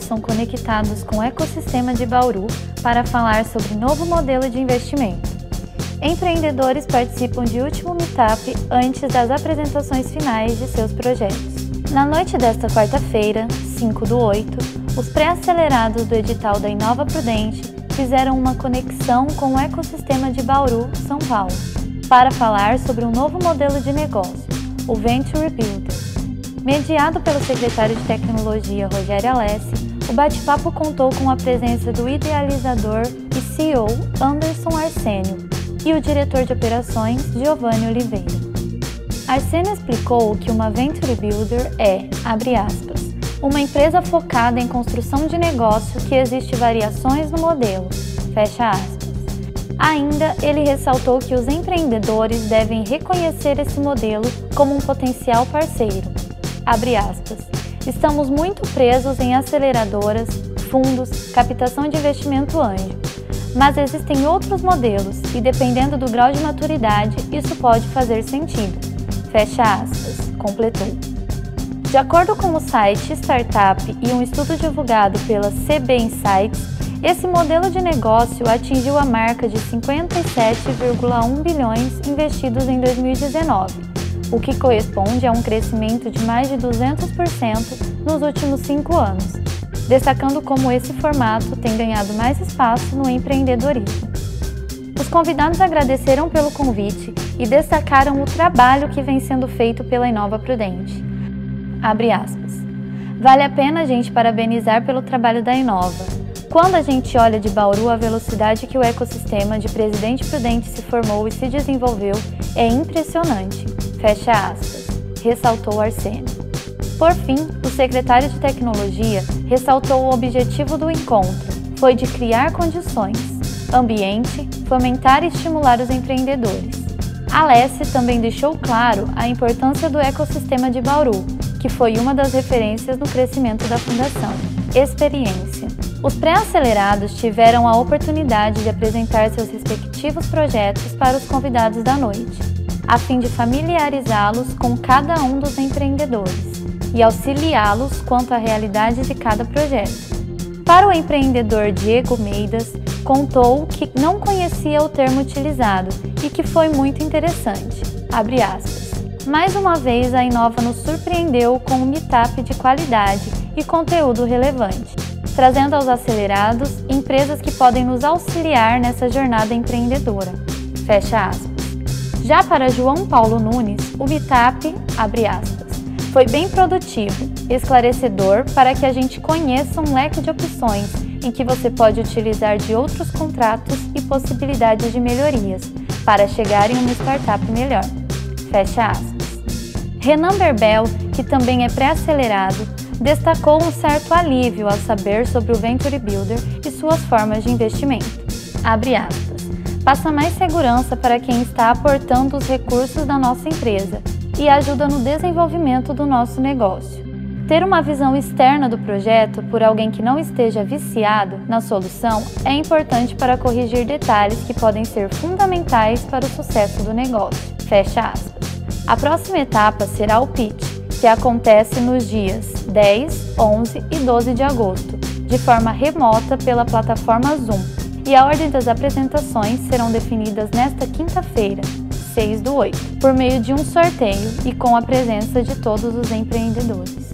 são conectados com o ecossistema de Bauru para falar sobre novo modelo de investimento. Empreendedores participam de último meetup antes das apresentações finais de seus projetos. Na noite desta quarta-feira, 5 do 8, os pré-acelerados do edital da Inova Prudente fizeram uma conexão com o ecossistema de Bauru, São Paulo, para falar sobre um novo modelo de negócio, o Venture Builder. Mediado pelo secretário de Tecnologia Rogério Alessi, o bate-papo contou com a presença do idealizador e CEO Anderson Arsênio e o diretor de operações Giovanni Oliveira. Arsênio explicou que uma Venture Builder é, abre aspas, uma empresa focada em construção de negócio que existe variações no modelo, fecha aspas. Ainda, ele ressaltou que os empreendedores devem reconhecer esse modelo como um potencial parceiro. Estamos muito presos em aceleradoras, fundos, captação de investimento anjo. Mas existem outros modelos e, dependendo do grau de maturidade, isso pode fazer sentido. Fecha aspas, completou. De acordo com o site Startup e um estudo divulgado pela CB Insights, esse modelo de negócio atingiu a marca de 57,1 bilhões investidos em 2019 o que corresponde a um crescimento de mais de 200% nos últimos cinco anos, destacando como esse formato tem ganhado mais espaço no empreendedorismo. Os convidados agradeceram pelo convite e destacaram o trabalho que vem sendo feito pela Inova Prudente. Abre aspas. Vale a pena a gente parabenizar pelo trabalho da Inova. Quando a gente olha de Bauru a velocidade que o ecossistema de Presidente Prudente se formou e se desenvolveu é impressionante. Fecha aspas, ressaltou Arsênio. Por fim, o secretário de Tecnologia ressaltou o objetivo do encontro, foi de criar condições, ambiente, fomentar e estimular os empreendedores. Alessi também deixou claro a importância do ecossistema de Bauru, que foi uma das referências no crescimento da fundação. Experiência. Os pré-acelerados tiveram a oportunidade de apresentar seus respectivos projetos para os convidados da noite a fim de familiarizá-los com cada um dos empreendedores e auxiliá-los quanto à realidade de cada projeto. Para o empreendedor Diego Meidas, contou que não conhecia o termo utilizado e que foi muito interessante. Mais uma vez, a Inova nos surpreendeu com um meetup de qualidade e conteúdo relevante, trazendo aos acelerados empresas que podem nos auxiliar nessa jornada empreendedora. Fecha aspas. Já para João Paulo Nunes, o Meetup, abre aspas, foi bem produtivo, esclarecedor para que a gente conheça um leque de opções em que você pode utilizar de outros contratos e possibilidades de melhorias para chegar em uma startup melhor. Fecha aspas. Renan Berbel, que também é pré-acelerado, destacou um certo alívio ao saber sobre o Venture Builder e suas formas de investimento. Abre aspas passa mais segurança para quem está aportando os recursos da nossa empresa e ajuda no desenvolvimento do nosso negócio. Ter uma visão externa do projeto por alguém que não esteja viciado na solução é importante para corrigir detalhes que podem ser fundamentais para o sucesso do negócio. Fecha aspas. A próxima etapa será o pitch, que acontece nos dias 10, 11 e 12 de agosto, de forma remota pela plataforma Zoom e a ordem das apresentações serão definidas nesta quinta-feira, 6 do 8, por meio de um sorteio e com a presença de todos os empreendedores.